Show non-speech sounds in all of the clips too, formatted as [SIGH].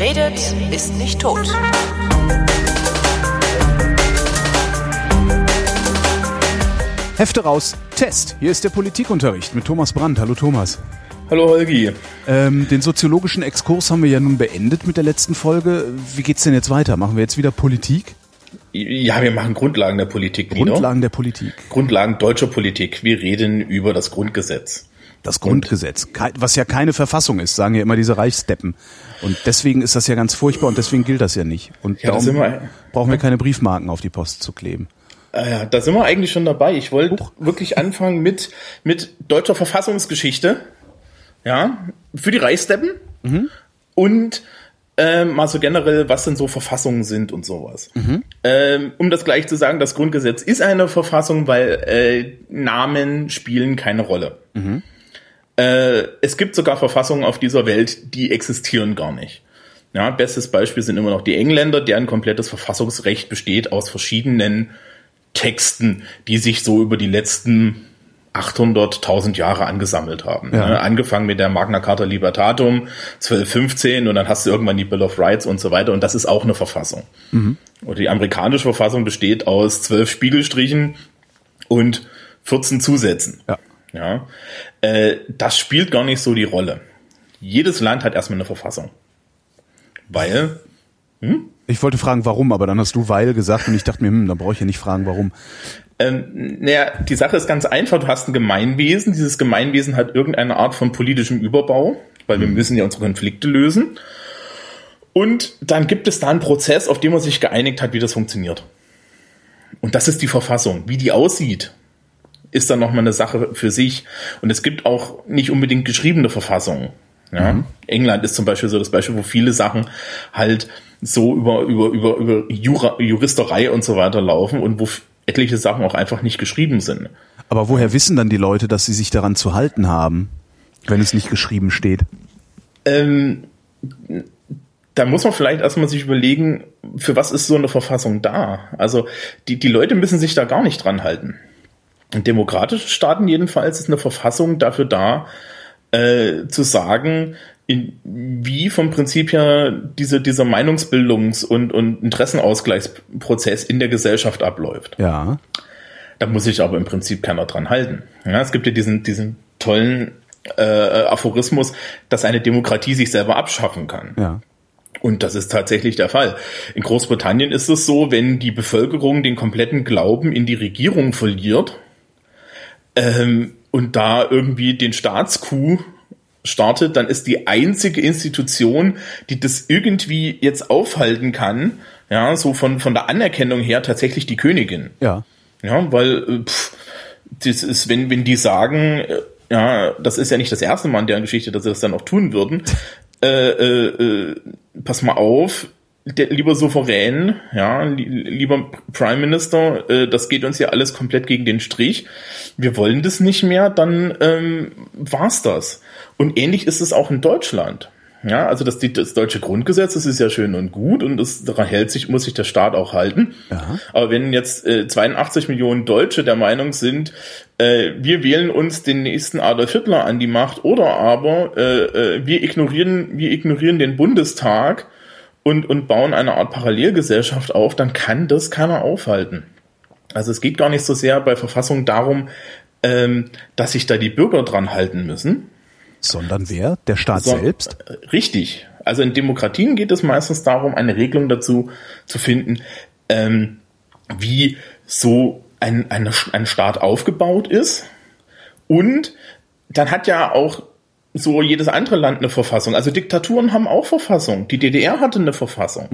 Wer redet, ist nicht tot. Hefte raus, Test. Hier ist der Politikunterricht mit Thomas Brandt. Hallo Thomas. Hallo Holgi. Ähm, den soziologischen Exkurs haben wir ja nun beendet mit der letzten Folge. Wie geht's denn jetzt weiter? Machen wir jetzt wieder Politik? Ja, wir machen Grundlagen der Politik wieder. Grundlagen der Politik. Grundlagen deutscher Politik. Wir reden über das Grundgesetz. Das Grundgesetz, was ja keine Verfassung ist, sagen ja immer diese Reichsdeppen. Und deswegen ist das ja ganz furchtbar und deswegen gilt das ja nicht. Und Ja, da darum wir- brauchen wir keine Briefmarken auf die Post zu kleben. Ah ja, da sind wir eigentlich schon dabei. Ich wollte wirklich anfangen mit, mit deutscher Verfassungsgeschichte. Ja, für die Reichsdeppen. Und ähm, mal so generell, was denn so Verfassungen sind und sowas. Ähm, um das gleich zu sagen, das Grundgesetz ist eine Verfassung, weil äh, Namen spielen keine Rolle. Äh, es gibt sogar Verfassungen auf dieser Welt, die existieren gar nicht. Ja, bestes Beispiel sind immer noch die Engländer, deren komplettes Verfassungsrecht besteht aus verschiedenen Texten, die sich so über die letzten 800.000 Jahre angesammelt haben. Ja. Ne? Angefangen mit der Magna Carta Libertatum 1215 und dann hast du irgendwann die Bill of Rights und so weiter und das ist auch eine Verfassung. Oder die amerikanische Verfassung besteht aus zwölf Spiegelstrichen und 14 Zusätzen. Ja. Ja, äh, das spielt gar nicht so die Rolle. Jedes Land hat erstmal eine Verfassung. Weil, Ich wollte fragen, warum, aber dann hast du weil gesagt und ich dachte mir, hm, dann brauche ich ja nicht fragen, warum. ähm, naja, die Sache ist ganz einfach. Du hast ein Gemeinwesen. Dieses Gemeinwesen hat irgendeine Art von politischem Überbau, weil wir müssen ja unsere Konflikte lösen. Und dann gibt es da einen Prozess, auf den man sich geeinigt hat, wie das funktioniert. Und das ist die Verfassung. Wie die aussieht, ist dann nochmal eine Sache für sich. Und es gibt auch nicht unbedingt geschriebene Verfassungen. Ja? England ist zum Beispiel so das Beispiel, wo viele Sachen halt so über, über, über, über Jura, Juristerei und so weiter laufen und wo etliche Sachen auch einfach nicht geschrieben sind. Aber woher wissen dann die Leute, dass sie sich daran zu halten haben, wenn es nicht geschrieben steht? Ähm, da muss man vielleicht erstmal sich überlegen, für was ist so eine Verfassung da? Also die, die Leute müssen sich da gar nicht dran halten. In demokratischen Staaten jedenfalls ist eine Verfassung dafür da, äh, zu sagen, in, wie vom Prinzip her diese, dieser Meinungsbildungs- und, und Interessenausgleichsprozess in der Gesellschaft abläuft. Ja. Da muss sich aber im Prinzip keiner dran halten. Ja, es gibt ja diesen, diesen tollen äh, Aphorismus, dass eine Demokratie sich selber abschaffen kann. Ja. Und das ist tatsächlich der Fall. In Großbritannien ist es so, wenn die Bevölkerung den kompletten Glauben in die Regierung verliert ähm, und da irgendwie den Staatscoup startet, dann ist die einzige Institution, die das irgendwie jetzt aufhalten kann, ja, so von, von der Anerkennung her tatsächlich die Königin. Ja. Ja, weil äh, pff, das ist, wenn, wenn die sagen, äh, ja, das ist ja nicht das erste Mal in deren Geschichte, dass sie das dann auch tun würden, äh, äh, äh, pass mal auf, der, lieber Souverän, ja, li lieber Prime Minister, äh, das geht uns ja alles komplett gegen den Strich. Wir wollen das nicht mehr, dann ähm, war's das. Und ähnlich ist es auch in Deutschland. Ja, also das, das deutsche Grundgesetz, das ist ja schön und gut und das, daran hält sich, muss sich der Staat auch halten. Ja. Aber wenn jetzt äh, 82 Millionen Deutsche der Meinung sind, äh, wir wählen uns den nächsten Adolf Hitler an die Macht oder aber äh, äh, wir ignorieren, wir ignorieren den Bundestag und, und bauen eine Art Parallelgesellschaft auf, dann kann das keiner aufhalten. Also es geht gar nicht so sehr bei Verfassung darum, ähm, dass sich da die Bürger dran halten müssen, Sondern wer? Der Staat so- selbst? Richtig. Also in Demokratien geht es meistens darum, eine Regelung dazu zu finden, ähm, wie so ein, eine, ein Staat aufgebaut ist. Und dann hat ja auch so jedes andere Land eine Verfassung. Also Diktaturen haben auch Verfassung. Die DDR hatte eine Verfassung.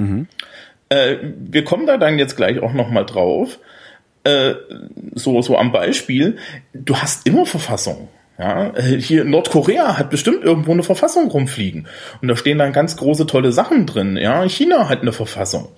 Äh, wir kommen da dann jetzt gleich auch noch mal drauf. Äh, so, so am Beispiel. Du hast immer Verfassung. Ja, äh, hier Nordkorea hat bestimmt irgendwo eine Verfassung rumfliegen. Und da stehen dann ganz große, tolle Sachen drin. Ja, China hat eine Verfassung.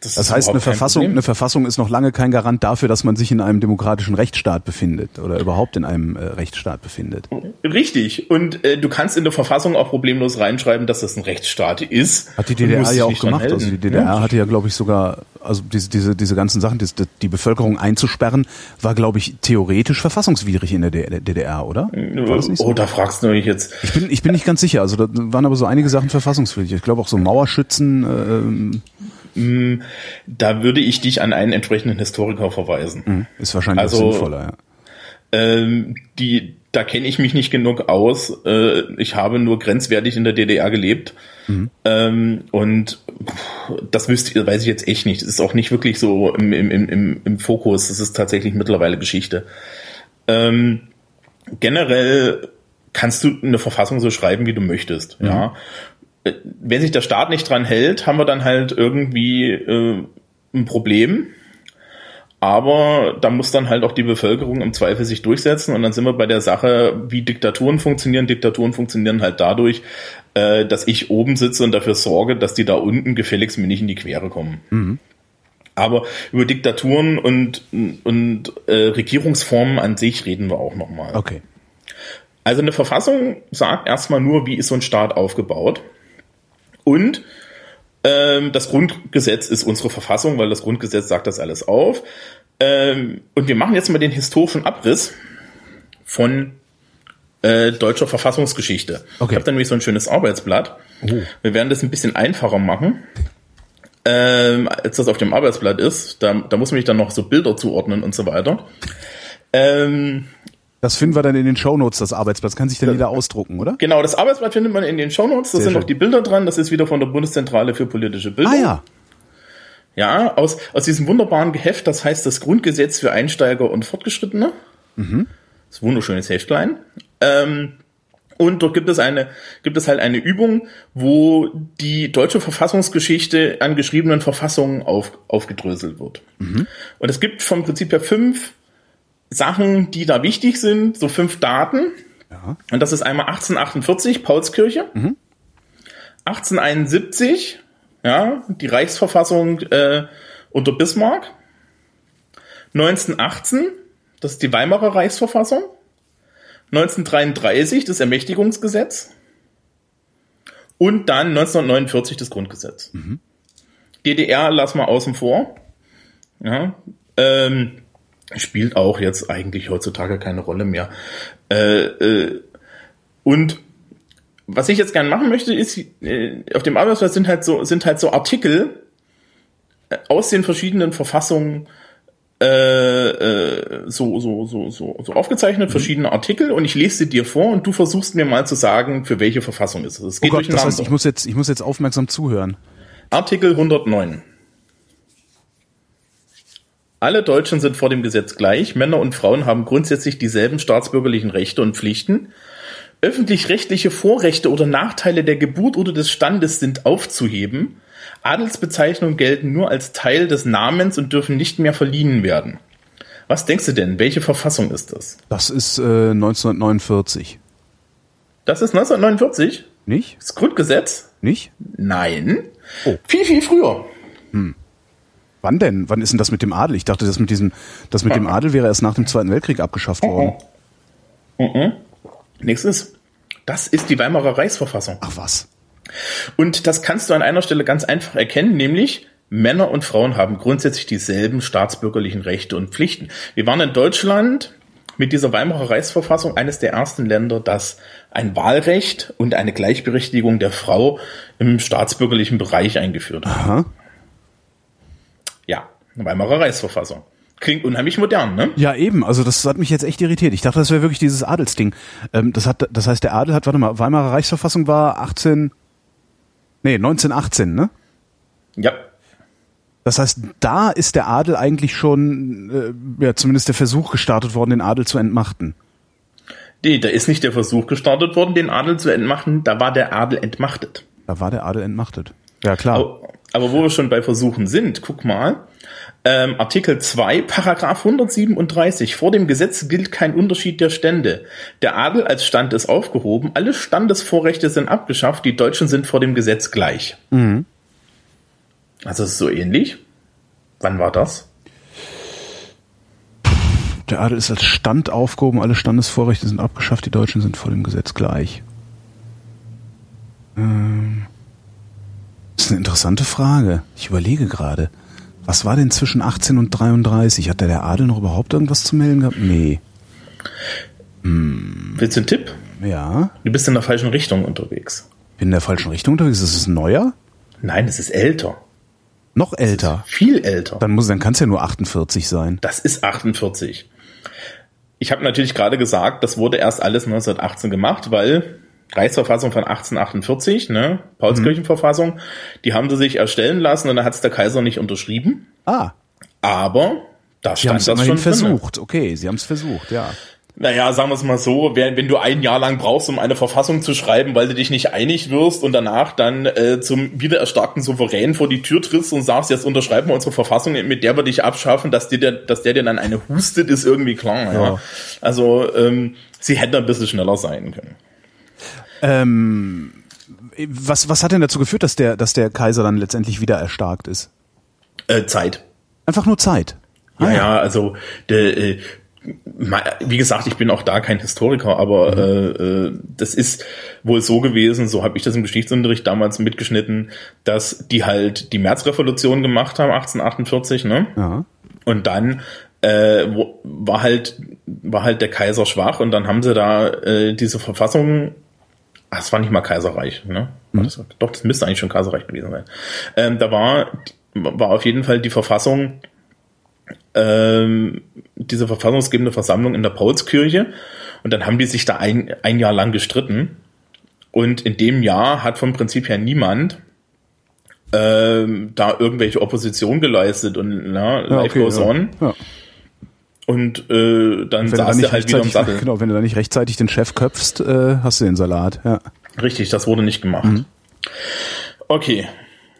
Das, Das heißt, eine Verfassung, Problem. eine Verfassung ist noch lange kein Garant dafür, dass man sich in einem demokratischen Rechtsstaat befindet oder überhaupt in einem äh, Rechtsstaat befindet. Richtig. Und äh, du kannst in der Verfassung auch problemlos reinschreiben, dass das ein Rechtsstaat ist. Hat die DDR ja auch gemacht. Also die. DDR Ja. hatte ja, glaube ich, sogar, also diese, diese, diese ganzen Sachen, die, die Bevölkerung einzusperren, war, glaube ich, theoretisch verfassungswidrig in der DDR, oder? So? Oh, da fragst du mich jetzt. Ich bin, ich bin nicht ganz sicher. Also da waren aber so einige Sachen verfassungswidrig. Ich glaube auch so Mauerschützen. ähm, Da würde ich dich an einen entsprechenden Historiker verweisen. ist wahrscheinlich Also- sinnvoller. Ja. Ähm, die, da kenne ich mich nicht genug aus. Äh, ich habe nur grenzwertig in der DDR gelebt. Ähm, und das wüsste, weiß ich jetzt echt nicht. Das ist auch nicht wirklich so im, im, im- im, Fokus. Das ist tatsächlich mittlerweile Geschichte. Ähm, generell kannst du eine Verfassung so schreiben, wie du möchtest. Ja. Wenn sich der Staat nicht dran hält, haben wir dann halt irgendwie äh, ein Problem. Aber da muss dann halt auch die Bevölkerung im Zweifel sich durchsetzen und dann sind wir bei der Sache, wie Diktaturen funktionieren. Diktaturen funktionieren halt dadurch, äh, dass ich oben sitze und dafür sorge, dass die da unten gefälligst mir nicht in die Quere kommen. Aber über Diktaturen und, und äh, Regierungsformen an sich reden wir auch nochmal. Okay. Also eine Verfassung sagt erstmal nur, wie ist so ein Staat aufgebaut. Und ähm, das Grundgesetz ist unsere Verfassung, weil das Grundgesetz sagt das alles auf. Ähm, und wir machen jetzt mal den historischen Abriss von äh, deutscher Verfassungsgeschichte. Okay. Ich habe da nämlich so ein schönes Arbeitsblatt. Wir werden das ein bisschen einfacher machen. Ähm, als das auf dem Arbeitsblatt ist, da, da muss man sich dann noch so Bilder zuordnen und so weiter. Ähm, Das finden wir dann in den Shownotes, das Arbeitsplatz. Kann sich dann jeder ausdrucken, oder? Genau, das Arbeitsblatt findet man in den Shownotes. Da sind schön. noch die Bilder dran. Das ist wieder von der Bundeszentrale für politische Bildung. Ah ja. Ja, aus, aus diesem wunderbaren Geheft, das heißt das Grundgesetz für Einsteiger und Fortgeschrittene. Mhm. Das ist ein wunderschönes Heftlein. Ähm, und dort gibt es eine, gibt es halt eine Übung, wo die deutsche Verfassungsgeschichte an geschriebenen Verfassungen auf, aufgedröselt wird. Mhm. Und es gibt vom Prinzip her fünf Sachen, die da wichtig sind, so fünf Daten. Ja. Und das ist einmal 1848, Paulskirche. 1871, ja, die Reichsverfassung äh, unter Bismarck. 1918, das ist die Weimarer Reichsverfassung. 1933 das Ermächtigungsgesetz. Und dann 1949 das Grundgesetz. DDR lassen wir außen vor. Ja, ähm, spielt auch jetzt eigentlich heutzutage keine Rolle mehr. Äh, äh, und was ich jetzt gerne machen möchte, ist, äh, auf dem Arbeitsplatz sind halt so, sind halt so Artikel äh, aus den verschiedenen Verfassungen äh, äh, so, so, so, so, so aufgezeichnet, verschiedene Artikel, und ich lese sie dir vor und du versuchst mir mal zu sagen, für welche Verfassung ist es. Es Oh geht Gott, das heißt, ich muss jetzt, ich muss jetzt aufmerksam zuhören. Artikel 109. Alle Deutschen sind vor dem Gesetz gleich. Männer und Frauen haben grundsätzlich dieselben staatsbürgerlichen Rechte und Pflichten. Öffentlich-rechtliche Vorrechte oder Nachteile der Geburt oder des Standes sind aufzuheben. Adelsbezeichnungen gelten nur als Teil des Namens und dürfen nicht mehr verliehen werden. Was denkst du denn? Welche Verfassung ist das? Das ist äh, 1949. Das ist 1949? Nicht? Das Grundgesetz? Nicht? Nein. Oh. Viel, viel früher. Wann denn? Wann ist denn das mit dem Adel? Ich dachte, das mit diesem, das mit dem Adel wäre erst nach dem Zweiten Weltkrieg abgeschafft worden. Nächstes. Das ist die Weimarer Reichsverfassung. Ach was. Und das kannst du an einer Stelle ganz einfach erkennen, nämlich Männer und Frauen haben grundsätzlich dieselben staatsbürgerlichen Rechte und Pflichten. Wir waren in Deutschland mit dieser Weimarer Reichsverfassung eines der ersten Länder, das ein Wahlrecht und eine Gleichberechtigung der Frau im staatsbürgerlichen Bereich eingeführt hat. Aha. Weimarer Reichsverfassung. Klingt unheimlich modern, ne? Ja, eben. Also das hat mich jetzt echt irritiert. Ich dachte, das wäre wirklich dieses Adelsding. Ähm, das hat, das heißt, der Adel hat, warte mal, Weimarer Reichsverfassung war 18, nee, 1918, ne? Ja. Das heißt, da ist der Adel eigentlich schon, äh, ja, zumindest der Versuch gestartet worden, den Adel zu entmachten. Nee, da ist nicht der Versuch gestartet worden, den Adel zu entmachten, da war der Adel entmachtet. Da war der Adel entmachtet. Ja, klar. Aber, aber wo wir schon bei Versuchen sind, guck mal. Ähm, Artikel 2, Paragraph 137. Vor dem Gesetz gilt kein Unterschied der Stände. Der Adel als Stand ist aufgehoben. Alle Standesvorrechte sind abgeschafft. Die Deutschen sind vor dem Gesetz gleich. Also es ist so ähnlich. Wann war das? Der Adel ist als Stand aufgehoben, alle Standesvorrechte sind abgeschafft, die Deutschen sind vor dem Gesetz gleich. Ähm, das ist eine interessante Frage. Ich überlege gerade. Was war denn zwischen 18 und 33? Hat da der Adel noch überhaupt irgendwas zu melden gehabt? Nee. Willst du einen Tipp? Ja. Du bist in der falschen Richtung unterwegs. Bin in der falschen Richtung unterwegs. Ist es neuer? Nein, es ist älter. Noch älter. Viel älter. Dann muss, dann kann es ja nur 48 sein. Das ist 48. Ich habe natürlich gerade gesagt, das wurde erst alles 1918 gemacht, weil Reichsverfassung von 1848, ne, Paulskirchenverfassung, die haben sie sich erstellen lassen und dann hat es der Kaiser nicht unterschrieben. Ah, Aber da sie haben stand es das schon drin. versucht. Okay, sie haben es versucht, ja. Naja, sagen wir es mal so, wenn, wenn du ein Jahr lang brauchst, um eine Verfassung zu schreiben, weil du dich nicht einig wirst und danach dann äh, zum wiedererstarkten Souverän vor die Tür trittst und sagst, jetzt unterschreiben wir unsere Verfassung, mit der wir dich abschaffen, dass, dir der, dass der dir dann eine hustet, ist irgendwie klar. Ja. Ja. Also ähm, sie hätten ein bisschen schneller sein können. Ähm, was, was hat denn dazu geführt, dass der, dass der Kaiser dann letztendlich wieder erstarkt ist? Äh, Zeit. Einfach nur Zeit. Ja, Ah, ja, also der, äh, wie gesagt, ich bin auch da kein Historiker, aber äh, äh, das ist wohl so gewesen, so habe ich das im Geschichtsunterricht damals mitgeschnitten, dass die halt die Märzrevolution gemacht haben, 1848, ne? Ja. Und dann äh, wo, war halt war halt der Kaiser schwach und dann haben sie da äh, diese Verfassung Ach, es war nicht mal Kaiserreich, ne? War das, doch, das müsste eigentlich schon Kaiserreich gewesen sein. Ähm, da war, war auf jeden Fall die Verfassung, ähm, diese verfassungsgebende Versammlung in der Paulskirche. Und dann haben die sich da ein, ein Jahr lang gestritten. Und in dem Jahr hat vom Prinzip her niemand ähm, da irgendwelche Opposition geleistet und na, Ja, life okay, goes ja. on. Ja. Und äh, dann Wenn du, da saß nicht der halt wieder im rechtzeitig, Sattel. genau, wenn du da nicht rechtzeitig den Chef köpfst, äh, hast du den Salat. Ja. Richtig, das wurde nicht gemacht. Okay,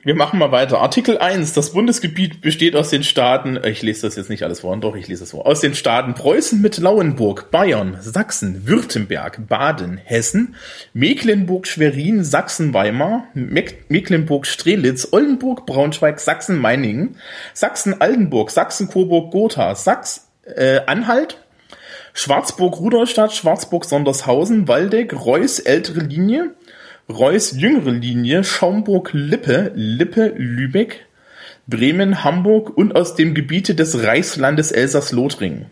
wir machen mal weiter. Artikel 1. Das Bundesgebiet besteht aus den Staaten, äh, ich lese das jetzt nicht alles vor, doch, ich lese es vor. Aus den Staaten Preußen mit Lauenburg, Bayern, Sachsen, Württemberg, Baden, Hessen, Mecklenburg, Schwerin, Sachsen, Weimar, Meck Mecklenburg, Strelitz, Oldenburg, Braunschweig, Sachsen, Meiningen, Sachsen, Altenburg, Sachsen, Coburg, Gotha, Sachs, äh, Anhalt, Schwarzburg, Rudolstadt, Schwarzburg, Sondershausen, Waldeck, Reuß, ältere Linie, Reuß, jüngere Linie, Schaumburg, Lippe, Lippe, Lübeck, Bremen, Hamburg und aus dem Gebiete des Reichslandes Elsass-Lothringen.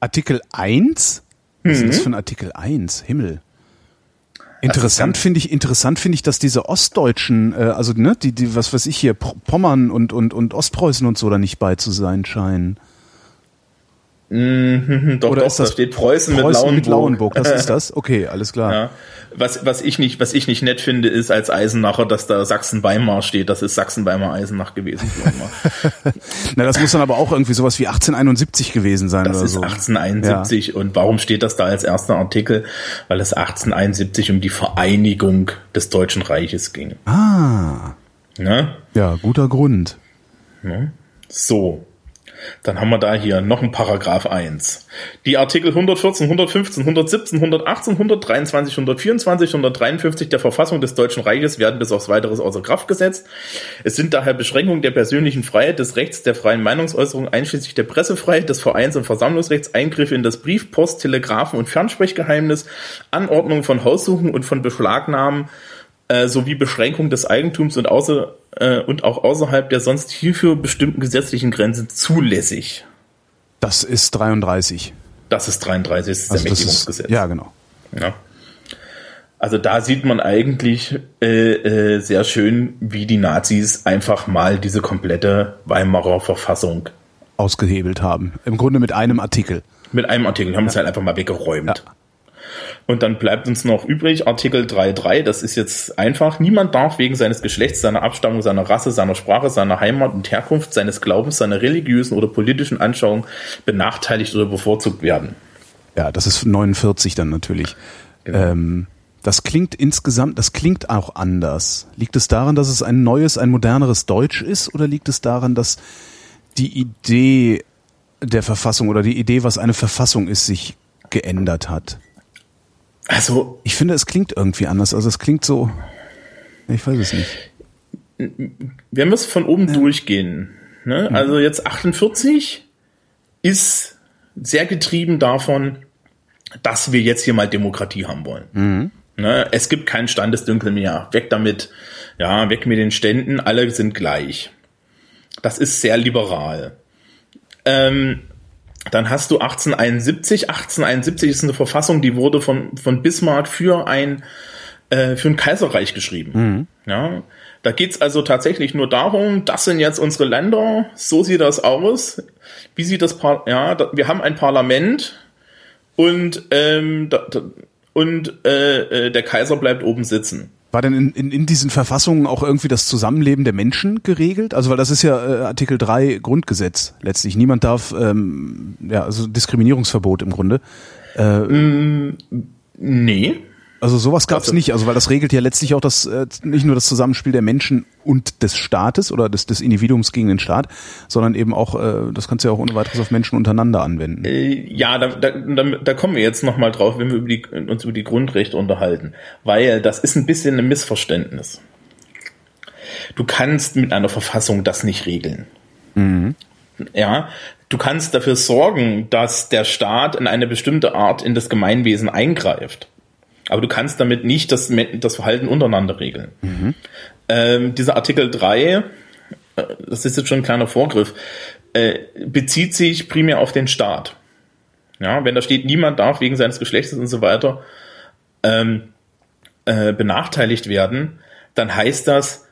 Artikel 1? Was ist denn Mhm. das für ein Artikel 1? Himmel. Interessant finde ich, interessant finde ich, dass diese Ostdeutschen, äh, also ne, die, die, was weiß ich hier, Pommern und, und, und Ostpreußen und so da nicht bei zu sein scheinen. Hm, Doch, Oder doch, ist das da steht Preußen, mit Preußen Lauenburg. mit Lauenburg, das ist das? [LAUGHS] Okay, alles klar. Ja. Was, was, ich nicht, was ich nicht nett finde, ist als Eisenacher, dass da Sachsen-Weimar steht. Das ist Sachsen-Weimar-Eisenach gewesen. [LAUGHS] Na, das muss dann aber auch irgendwie sowas wie 1871 gewesen sein Das oder ist so. 1871. Und warum steht das da als erster Artikel? Weil es 1871 um die Vereinigung des Deutschen Reiches ging. Ah, Ne? ja, guter Grund. So. Dann haben wir da hier noch ein Paragraph 1. Die Artikel 114, 115, 117, 118, 123, 124, 153 der Verfassung des Deutschen Reiches werden bis aufs weiteres außer Kraft gesetzt. Es sind daher Beschränkungen der persönlichen Freiheit, des Rechts der freien Meinungsäußerung, einschließlich der Pressefreiheit, des Vereins- und Versammlungsrechts, Eingriffe in das Brief-, Post-, Telegrafen- und Fernsprechgeheimnis, Anordnung von Haussuchen und von Beschlagnahmen, äh, sowie Beschränkung des Eigentums und, außer, äh, und auch außerhalb der sonst hierfür bestimmten gesetzlichen Grenzen zulässig. Das ist 33. Das ist 33, das ist Also das ist, Mächtigungsgesetz. ja, genau. Ja. Also da sieht man eigentlich äh, äh, sehr schön, wie die Nazis einfach mal diese komplette Weimarer Verfassung Ausgehebelt haben. Im Grunde mit einem Artikel. mit einem Artikel haben es halt einfach mal weggeräumt. Ja. Und dann bleibt uns noch übrig Artikel 3.3, das ist jetzt einfach, niemand darf wegen seines Geschlechts, seiner Abstammung, seiner Rasse, seiner Sprache, seiner Heimat und Herkunft, seines Glaubens, seiner religiösen oder politischen Anschauung benachteiligt oder bevorzugt werden. Ja, das ist 49 dann natürlich. Genau. Ähm, das klingt insgesamt, das klingt auch anders. Liegt es daran, dass es ein neues, ein moderneres Deutsch ist oder liegt es daran, dass die Idee der Verfassung oder die Idee, was eine Verfassung ist, sich geändert hat? Also Ich finde, es klingt irgendwie anders. Also es klingt so, ich weiß es nicht. wenn wir es von oben durchgehen, Ne? Also jetzt 48 ist sehr getrieben davon, dass wir jetzt hier mal Demokratie haben wollen. Ne? Es gibt kein Standesdünkel mehr. Weg damit. Ja, weg mit den Ständen. Alle sind gleich. Das ist sehr liberal. Ähm, dann hast du 1871. 1871 ist eine Verfassung, die wurde von, von Bismarck für ein, äh, für ein Kaiserreich geschrieben. Ja, da geht's also tatsächlich nur darum, das sind jetzt unsere Länder, so sieht das aus. Wie sieht das Par ja, da, wir haben ein Parlament und ähm, da, da, und äh, äh, der Kaiser bleibt oben sitzen. War denn in, in, in diesen Verfassungen auch irgendwie das Zusammenleben der Menschen geregelt? Also weil das ist ja äh, Artikel 3 Grundgesetz letztlich. Niemand darf, ähm, ja, also Diskriminierungsverbot im Grunde. Nee. Also sowas gab es Also- nicht, also weil das regelt ja letztlich auch das äh, nicht nur das Zusammenspiel der Menschen und des Staates oder des, des Individuums gegen den Staat, sondern eben auch, äh, das kannst du ja auch ohne weiteres auf Menschen untereinander anwenden. Äh, Ja, da, da, da, da kommen wir jetzt nochmal drauf, wenn wir über die, uns über die Grundrechte unterhalten. Weil das ist ein bisschen ein Missverständnis. Du kannst mit einer Verfassung das nicht regeln. Ja, du kannst dafür sorgen, dass der Staat in eine bestimmte Art in das Gemeinwesen eingreift. Aber du kannst damit nicht das, das Verhalten untereinander regeln. Ähm, dieser Artikel 3, äh, das ist jetzt schon ein kleiner Vorgriff, äh, bezieht sich primär auf den Staat. Ja, wenn da steht, niemand darf wegen seines Geschlechtes und so weiter ähm, äh, benachteiligt werden, dann heißt das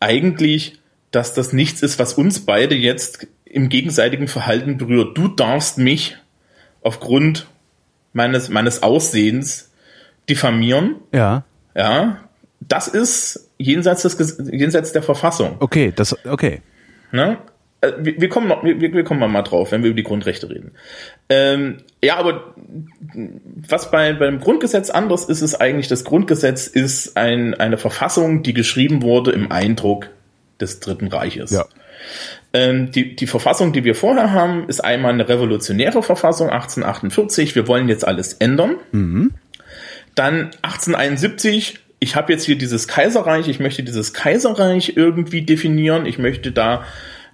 eigentlich, dass das nichts ist, was uns beide jetzt im gegenseitigen Verhalten berührt. Du darfst mich aufgrund meines, meines Aussehens diffamieren. Ja, Ja, das ist jenseits, des, jenseits der Verfassung. okay, das, okay. Ne? Äh, Wir, wir, kommen noch, wir, wir kommen mal drauf, wenn wir über die Grundrechte reden. Ähm, ja, aber was bei, beim Grundgesetz anders ist, ist eigentlich, das Grundgesetz ist ein, eine Verfassung, die geschrieben wurde im Eindruck des Dritten Reiches. Ja. Ähm, die, die Verfassung, die wir vorher haben, ist einmal eine revolutionäre Verfassung, 1848. Wir wollen jetzt alles ändern. Dann 1871. Ich habe jetzt hier dieses Kaiserreich. Ich möchte dieses Kaiserreich irgendwie definieren. Ich möchte da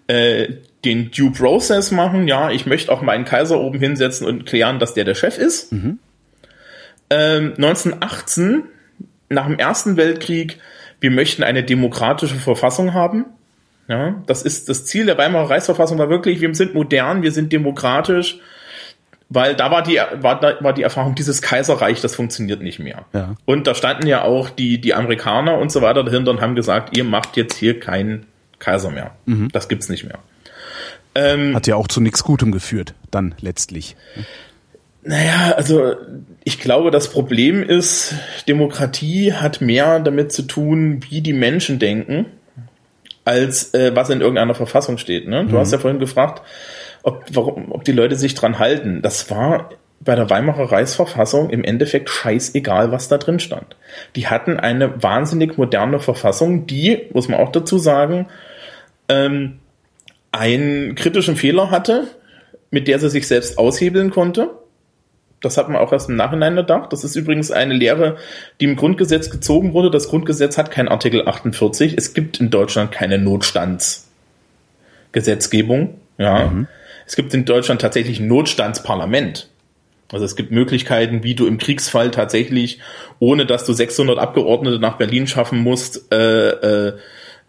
äh, den Due Process machen. Ja, ich möchte auch meinen Kaiser oben hinsetzen und klären, dass der der Chef ist. Ähm, 1918, nach dem Ersten Weltkrieg, wir möchten eine demokratische Verfassung haben. Ja, das ist das Ziel der Weimarer Reichsverfassung war wirklich, wir sind modern, wir sind demokratisch, weil da war die war, da war die Erfahrung dieses Kaiserreich, das funktioniert nicht mehr. Ja. Und da standen ja auch die die Amerikaner und so weiter dahinter und haben gesagt, ihr macht jetzt hier keinen Kaiser mehr. Das gibt's nicht mehr. Ähm, Hat ja auch zu nichts Gutem geführt, dann letztlich. Naja, also ich glaube, das Problem ist, Demokratie hat mehr damit zu tun, wie die Menschen denken, als äh, was in irgendeiner Verfassung steht. Ne? Du hast ja vorhin gefragt, ob, warum, ob die Leute sich dran halten. Das war bei der Weimarer Reichsverfassung im Endeffekt scheißegal, was da drin stand. Die hatten eine wahnsinnig moderne Verfassung, die, muss man auch dazu sagen, ähm, einen kritischen Fehler hatte, mit der sie sich selbst aushebeln konnte. Das hat man auch erst im Nachhinein gedacht. Das ist übrigens eine Lehre, die im Grundgesetz gezogen wurde. Das Grundgesetz hat kein Artikel 48. Es gibt in Deutschland keine Notstandsgesetzgebung. Ja. Es gibt in Deutschland tatsächlich ein Notstandsparlament. Also es gibt Möglichkeiten, wie du im Kriegsfall tatsächlich, ohne dass du 600 Abgeordnete nach Berlin schaffen musst, äh, äh,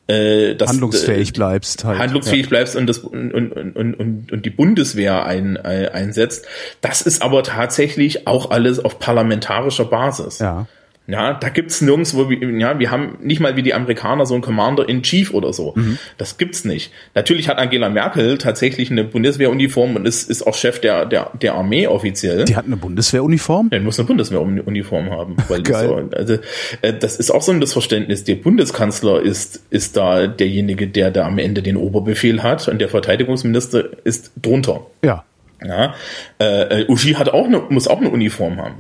äh, das, Handlungsfähig bleibst halt. handlungsfähig bleibst und, das, und, und, und, und, die Bundeswehr ein, äh, einsetzt. Das ist aber tatsächlich auch alles auf parlamentarischer Basis. Ja. Ja, da gibt's nirgendwo, wie, ja, wir haben nicht mal wie die Amerikaner so einen Commander in Chief oder so. Mhm. Das gibt's nicht. Natürlich hat Angela Merkel tatsächlich eine Bundeswehruniform und ist, ist auch Chef der, der, der Armee offiziell. Die hat eine Bundeswehruniform? Der muss eine Bundeswehruniform haben. Weil Geil. so, also, äh, das ist auch so ein Missverständnis. Der Bundeskanzler ist, ist da derjenige, der da am Ende den Oberbefehl hat und der Verteidigungsminister ist drunter. Ja. Ja, äh, äh, Uschi hat auch eine, muss auch eine Uniform haben.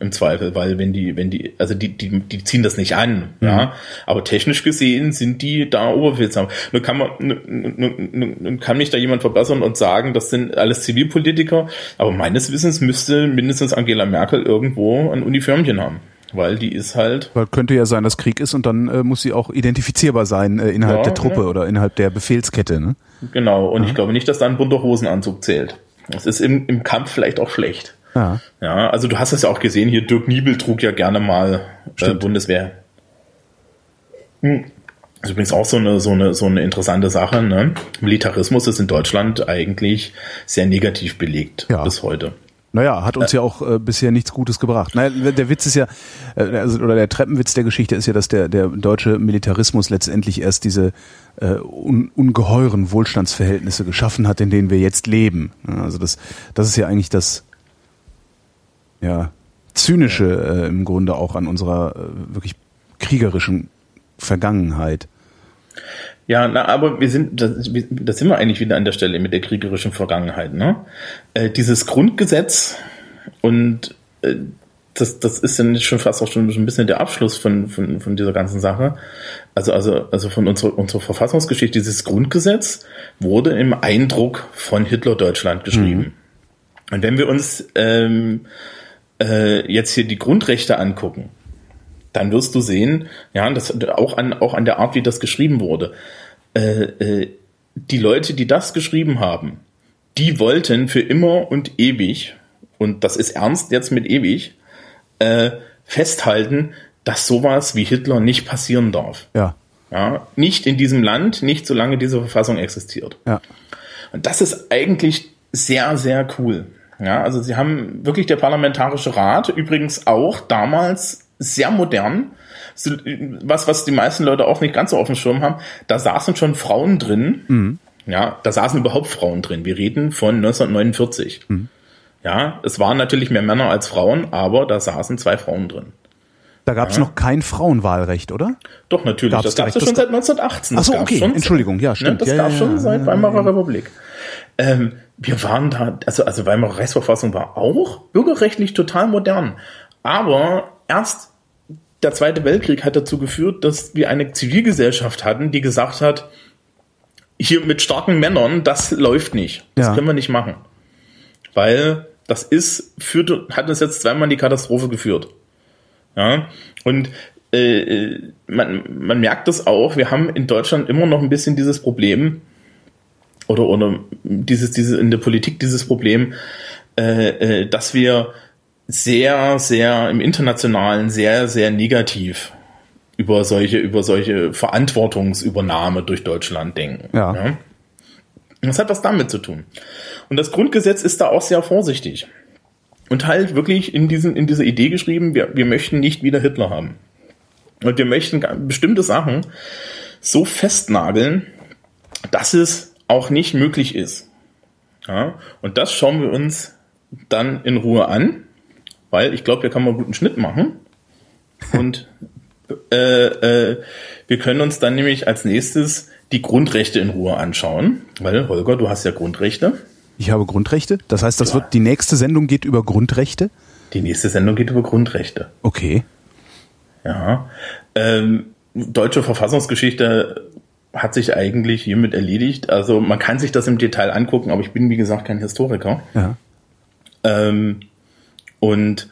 Im Zweifel, weil wenn die, wenn die, also die, die, die ziehen das nicht an, ja. Aber technisch gesehen sind die da Oberbefehlshaber. Nun kann man, nun, nun, nun, kann mich da jemand verbessern und sagen, das sind alles Zivilpolitiker. Aber meines Wissens müsste mindestens Angela Merkel irgendwo ein Uniformchen haben. Weil die ist halt, Weil könnte ja sein, dass Krieg ist und dann äh, muss sie auch identifizierbar sein äh, innerhalb Ja, der Truppe ja. oder innerhalb der Befehlskette. Ne? Genau, und ich glaube nicht, dass da ein bunter Hosenanzug zählt. Das ist im, im Kampf vielleicht auch schlecht. Ja. Ja, also du hast es ja auch gesehen, hier Dirk Niebel trug ja gerne mal äh. Bundeswehr. Hm. Das ist übrigens auch so eine, so eine, so eine interessante Sache. Ne? Militarismus ist in Deutschland eigentlich sehr negativ belegt Ja. bis heute. Naja, hat uns ja auch äh, bisher nichts Gutes gebracht. Naja, der Witz ist ja, äh, also, oder der Treppenwitz der Geschichte ist ja, dass der, der deutsche Militarismus letztendlich erst diese äh, un, ungeheuren Wohlstandsverhältnisse geschaffen hat, in denen wir jetzt leben. Also das, das ist ja eigentlich das ja, zynische äh, im Grunde auch an unserer äh, wirklich kriegerischen Vergangenheit. Ja, na, aber wir sind, da, da sind wir eigentlich wieder an der Stelle mit der kriegerischen Vergangenheit. Ne? Äh, dieses Grundgesetz und äh, das, das ist dann schon fast auch schon ein bisschen der Abschluss von, von, von dieser ganzen Sache. Also, also, also von unserer, unserer Verfassungsgeschichte. Dieses Grundgesetz wurde im Eindruck von Hitler-Deutschland geschrieben. Und wenn wir uns ähm, äh, jetzt hier die Grundrechte angucken, dann wirst du sehen, ja, das auch an auch an der Art, wie das geschrieben wurde. Äh, äh, die Leute, die das geschrieben haben, die wollten für immer und ewig, und das ist ernst jetzt mit ewig, äh, festhalten, dass sowas wie Hitler nicht passieren darf. Ja, Ja, nicht in diesem Land, nicht solange diese Verfassung existiert. ja. Und das ist eigentlich sehr, sehr cool. Ja, also sie haben wirklich der Parlamentarische Rat, übrigens auch damals sehr modern, was, was die meisten Leute auch nicht ganz so auf dem Schirm haben, da saßen schon Frauen drin. Ja, da saßen überhaupt Frauen drin. Wir reden von 1949. Ja, es waren natürlich mehr Männer als Frauen, aber da saßen zwei Frauen drin. Da gab es noch kein Frauenwahlrecht, oder? Doch, natürlich. Gab's das gab es ja schon seit 1918. Ach Das so, gab's okay. Entschuldigung, ja, stimmt. Ne, das Ja, gab ja, schon ja, seit ja, Weimarer Republik. Ähm, wir waren da, also, also Weimarer Reichsverfassung war auch bürgerrechtlich total modern. Aber erst der Zweite Weltkrieg hat dazu geführt, dass wir eine Zivilgesellschaft hatten, die gesagt hat, hier mit starken Männern, das läuft nicht. Das Ja. können wir nicht machen. Weil das ist, führte, hat uns jetzt zweimal in die Katastrophe geführt. Ja, und äh, äh, man, man merkt das auch, wir haben in Deutschland immer noch ein bisschen dieses Problem, oder, oder dieses, diese, in der Politik dieses Problem, äh, äh, dass wir sehr, sehr im Internationalen sehr, sehr negativ über solche, über solche Verantwortungsübernahme durch Deutschland denken. Ja. Das hat was damit zu tun. Und das Grundgesetz ist da auch sehr vorsichtig. Und halt wirklich in, diesen, in dieser Idee geschrieben, wir, wir möchten nicht wieder Hitler haben. Und wir möchten bestimmte Sachen so festnageln, dass es auch nicht möglich ist. Ja, und das schauen wir uns dann in Ruhe an, weil ich glaube, hier kann man einen guten Schnitt machen. Und äh, äh, wir können uns dann nämlich als nächstes die Grundrechte in Ruhe anschauen, weil Holger, du hast ja Grundrechte. Ich habe Grundrechte. Das heißt, das wird die nächste Sendung geht über Grundrechte. Die nächste Sendung geht über Grundrechte. Okay. Ja. Ähm, deutsche Verfassungsgeschichte hat sich eigentlich hiermit erledigt. Also man kann sich das im Detail angucken, aber ich bin wie gesagt kein Historiker. Ja. Ähm, und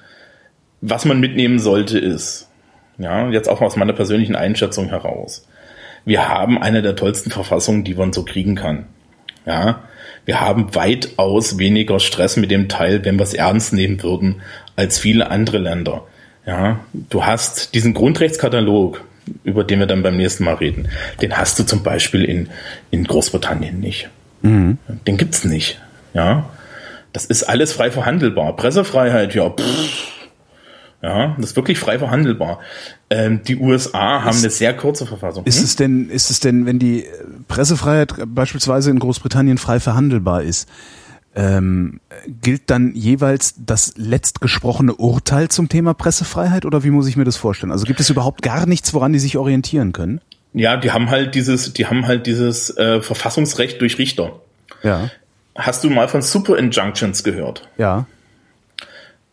was man mitnehmen sollte ist, ja, jetzt auch aus meiner persönlichen Einschätzung heraus, wir haben eine der tollsten Verfassungen, die man so kriegen kann. Ja, wir haben weitaus weniger Stress mit dem Teil, wenn wir es ernst nehmen würden, als viele andere Länder. Ja, du hast diesen Grundrechtskatalog, über den wir dann beim nächsten Mal reden, den hast du zum Beispiel in, in Großbritannien nicht. Den gibt's nicht. Ja, das ist alles frei verhandelbar. Pressefreiheit, ja, pff. ja, das ist wirklich frei verhandelbar. Ähm, die USA haben eine sehr kurze Verfassung. Ist Hm? es denn, ist es denn, wenn die Pressefreiheit beispielsweise in Großbritannien frei verhandelbar ist, ähm, gilt dann jeweils das letztgesprochene Urteil zum Thema Pressefreiheit oder wie muss ich mir das vorstellen? Also gibt es überhaupt gar nichts, woran die sich orientieren können? Ja, die haben halt dieses, die haben halt dieses äh, Verfassungsrecht durch Richter. Ja. Hast du mal von Super Injunctions gehört? Ja.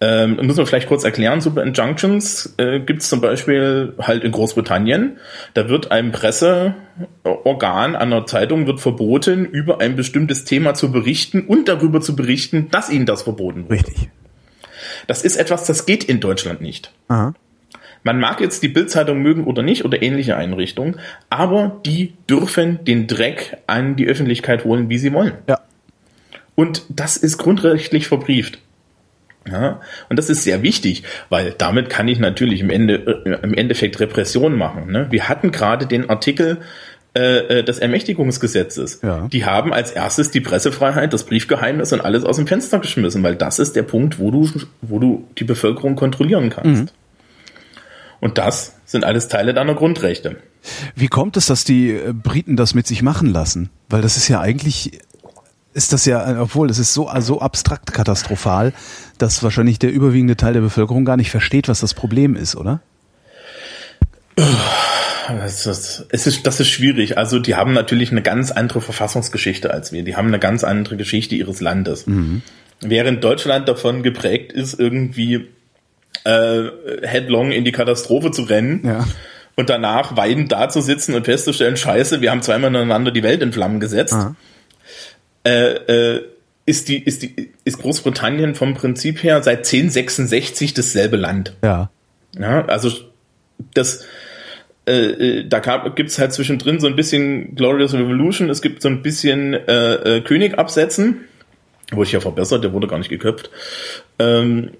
Ähm, muss man vielleicht kurz erklären, Super Injunctions äh, gibt es zum Beispiel halt in Großbritannien. Da wird einem Presseorgan einer Zeitung wird verboten, über ein bestimmtes Thema zu berichten und darüber zu berichten, dass ihnen das verboten wird. Richtig. Das ist etwas, das geht in Deutschland nicht. Aha. Man mag jetzt die Bildzeitung mögen oder nicht oder ähnliche Einrichtungen, aber die dürfen den Dreck an die Öffentlichkeit holen, wie sie wollen. Ja. Und das ist grundrechtlich verbrieft. Ja, und das ist sehr wichtig, weil damit kann ich natürlich im, Ende, äh, im Endeffekt Repression machen. Ne? Wir hatten gerade den Artikel äh, äh, des Ermächtigungsgesetzes. Ja. Die haben als erstes die Pressefreiheit, das Briefgeheimnis und alles aus dem Fenster geschmissen, weil das ist der Punkt, wo du, wo du die Bevölkerung kontrollieren kannst. Mhm. Und das sind alles Teile deiner Grundrechte. Wie kommt es, dass die äh, Briten das mit sich machen lassen? Weil das ist ja eigentlich, ist das ja, obwohl es ist so, so abstrakt katastrophal, dass wahrscheinlich der überwiegende Teil der Bevölkerung gar nicht versteht, was das Problem ist, oder? Das ist, es ist, das ist schwierig. Also die haben natürlich eine ganz andere Verfassungsgeschichte als wir. Die haben eine ganz andere Geschichte ihres Landes. Während Deutschland davon geprägt ist, irgendwie äh, headlong in die Katastrophe zu rennen Ja. und danach weidend da zu sitzen und festzustellen, scheiße, wir haben zweimal ineinander die Welt in Flammen gesetzt, Ah. Äh, äh, ist, die, ist, die, ist Großbritannien vom Prinzip her seit 1066 dasselbe Land. Ja. Ja, also das, äh, äh, da gibt es halt zwischendrin so ein bisschen Glorious Revolution, es gibt so ein bisschen äh, äh, König absetzen, wurde ich ja verbessert, der wurde gar nicht geköpft. Ähm,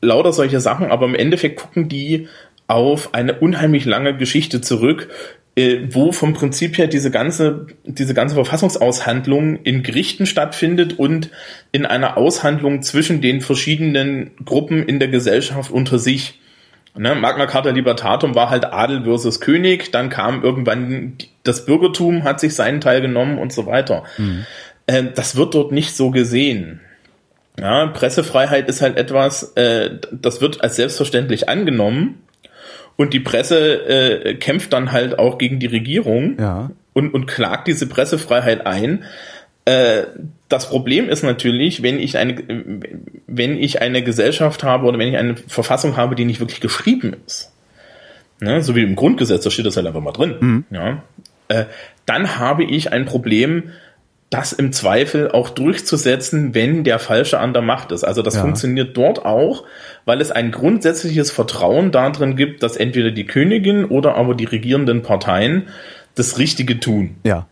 lauter solche Sachen, aber im Endeffekt gucken die auf eine unheimlich lange Geschichte zurück, wo vom Prinzip her diese ganze, diese ganze Verfassungsaushandlung in Gerichten stattfindet und in einer Aushandlung zwischen den verschiedenen Gruppen in der Gesellschaft unter sich. Ne, Magna Carta Libertatum war halt Adel versus König, dann kam irgendwann das Bürgertum, hat sich seinen Teil genommen und so weiter. Äh, das wird dort nicht so gesehen. Ja, Pressefreiheit ist halt etwas, äh, das wird als selbstverständlich angenommen und die Presse äh, kämpft dann halt auch gegen die Regierung Ja. und, und klagt diese Pressefreiheit ein. Äh, das Problem ist natürlich, wenn ich eine, wenn ich eine Gesellschaft habe oder wenn ich eine Verfassung habe, die nicht wirklich geschrieben ist, ne, so wie im Grundgesetz, da steht das halt einfach mal drin, ja, äh, dann habe ich ein Problem, das im Zweifel auch durchzusetzen, wenn der Falsche an der Macht ist. Also das Ja. funktioniert dort auch, weil es ein grundsätzliches Vertrauen darin gibt, dass entweder die Königin oder aber die regierenden Parteien das Richtige tun. Ja.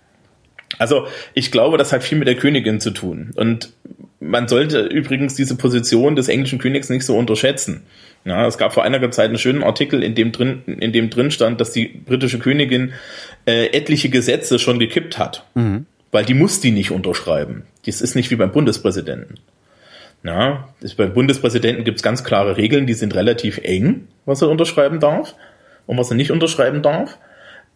Also ich glaube, das hat viel mit der Königin zu tun. Und man sollte übrigens diese Position des englischen Königs nicht so unterschätzen. Ja, es gab vor einiger Zeit einen schönen Artikel, in dem drin, in dem drin stand, dass die britische Königin äh, etliche Gesetze schon gekippt hat. Weil die muss die nicht unterschreiben. Das ist nicht wie beim Bundespräsidenten. Ja, das, beim Bundespräsidenten gibt es ganz klare Regeln, die sind relativ eng, was er unterschreiben darf und was er nicht unterschreiben darf.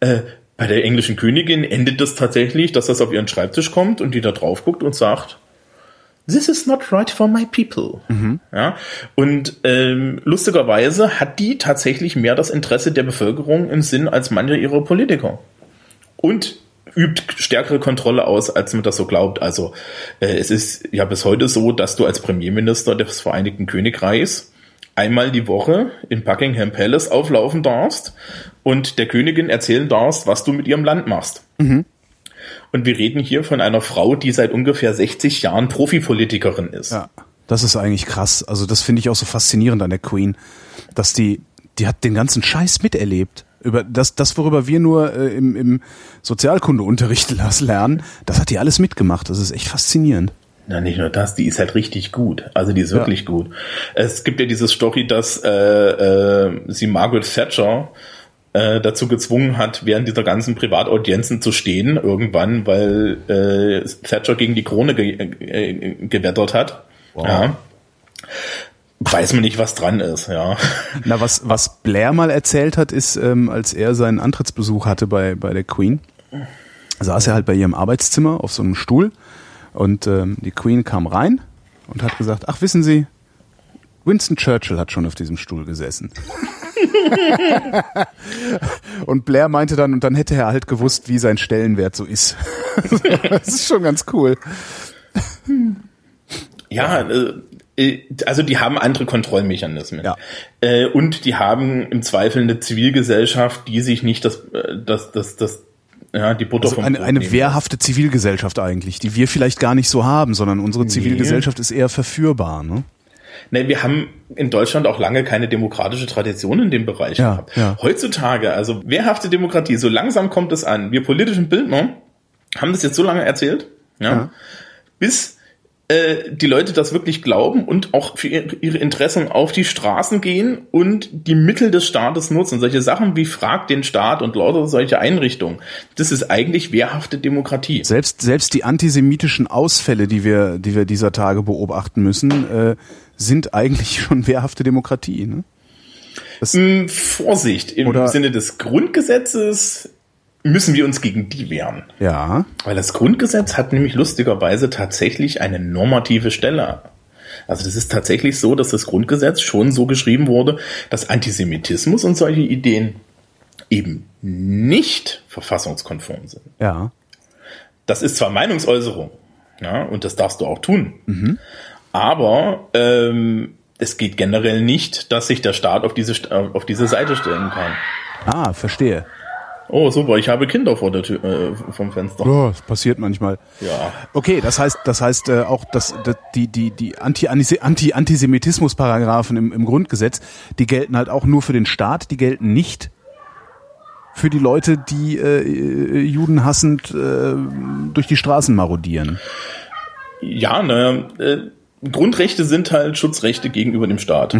Äh, bei der englischen Königin endet das tatsächlich, dass das auf ihren Schreibtisch kommt und die da drauf guckt und sagt, This is not right for my people. Ja, und ähm, lustigerweise hat die tatsächlich mehr das Interesse der Bevölkerung im Sinn als manche ihrer Politiker. Und übt stärkere Kontrolle aus, als man das so glaubt. Also äh, es ist ja bis heute so, dass du als Premierminister des Vereinigten Königreichs einmal die Woche in Buckingham Palace auflaufen darfst und der Königin erzählen darfst, was du mit ihrem Land machst. Und wir reden hier von einer Frau, die seit ungefähr 60 Jahren Profipolitikerin ist. Ja. Das ist eigentlich krass. Also das finde ich auch so faszinierend an der Queen, dass die, die hat den ganzen Scheiß miterlebt. Über das, das worüber wir nur äh, im, im Sozialkundeunterricht [LAUGHS] lernen, das hat die alles mitgemacht. Das ist echt faszinierend. Na, nicht nur das, die ist halt richtig gut. Also die ist Ja. wirklich gut. Es gibt ja diese Story, dass äh, äh, sie Margaret Thatcher äh, dazu gezwungen hat, während dieser ganzen Privataudienzen zu stehen, irgendwann, weil äh, Thatcher gegen die Krone ge äh, gewettert hat. Ja. Weiß man nicht, was dran ist, ja. [LAUGHS] Na, was, was Blair mal erzählt hat, ist, ähm, als er seinen Antrittsbesuch hatte bei, bei der Queen, saß er halt bei ihrem Arbeitszimmer auf so einem Stuhl und ähm, die Queen kam rein und hat gesagt, ach wissen Sie, Winston Churchill hat schon auf diesem Stuhl gesessen. [LAUGHS] und Blair meinte dann, und dann hätte er halt gewusst, wie sein Stellenwert so ist. [LAUGHS] das ist schon ganz cool. Ja, äh, äh, also die haben andere Kontrollmechanismen. Ja. Äh, und die haben im Zweifel eine Zivilgesellschaft, die sich nicht das, das, das, das, ja, die Butter Also vom eine, Brot eine wehrhafte Zivilgesellschaft eigentlich, die wir vielleicht gar nicht so haben, sondern unsere Zivilgesellschaft ist eher verführbar. Ne? Ne, wir haben in Deutschland auch lange keine demokratische Tradition in dem Bereich Ja, gehabt. ja. Heutzutage, also wehrhafte Demokratie, so langsam kommt es an. Wir politischen Bildner haben das jetzt so lange erzählt, ja, Ja. bis äh, die Leute das wirklich glauben und auch für ihre Interessen auf die Straßen gehen und die Mittel des Staates nutzen. Solche Sachen wie Frag den Staat und lauter solche Einrichtungen. Das ist eigentlich wehrhafte Demokratie. Selbst, selbst die antisemitischen Ausfälle, die wir, die wir dieser Tage beobachten müssen, äh, sind eigentlich schon wehrhafte Demokratie. Ne? Hm, Vorsicht, im Sinne des Grundgesetzes müssen wir uns gegen die wehren. Ja, Weil das Grundgesetz hat nämlich lustigerweise tatsächlich eine normative Stelle. Also das ist tatsächlich so, dass das Grundgesetz schon so geschrieben wurde, dass Antisemitismus und solche Ideen eben nicht verfassungskonform sind. ja. Das ist zwar Meinungsäußerung, ja, und das darfst du auch tun. Mhm. Aber ähm, es geht generell nicht, dass sich der Staat auf diese, auf diese Seite stellen kann. Ah, verstehe. Oh, super, ich habe Kinder vor der Tür, äh, vom Fenster. Oh, das passiert manchmal. Ja. Okay, das heißt, das heißt äh, auch, dass dass die die die Anti Anti Antisemitismus Paragraphen im, im Grundgesetz, die gelten halt auch nur für den Staat, die gelten nicht für die Leute, die äh, Juden hassend äh, durch die Straßen marodieren. Ja, ne, äh, Grundrechte sind halt Schutzrechte gegenüber dem Staat.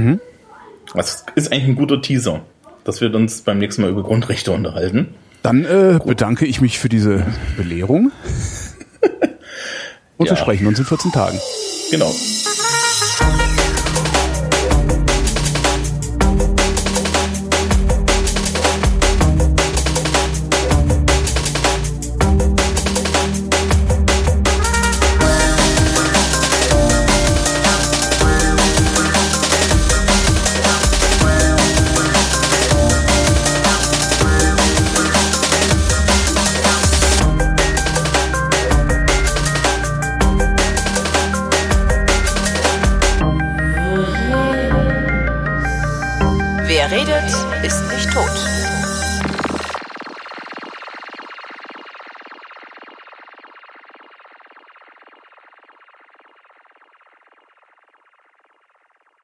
Das ist eigentlich ein guter Teaser, dass wir uns beim nächsten Mal über Grundrechte unterhalten. Dann äh, bedanke ich mich für diese Belehrung [LAUGHS] und wir Ja. sprechen uns in 14 Tagen. Genau.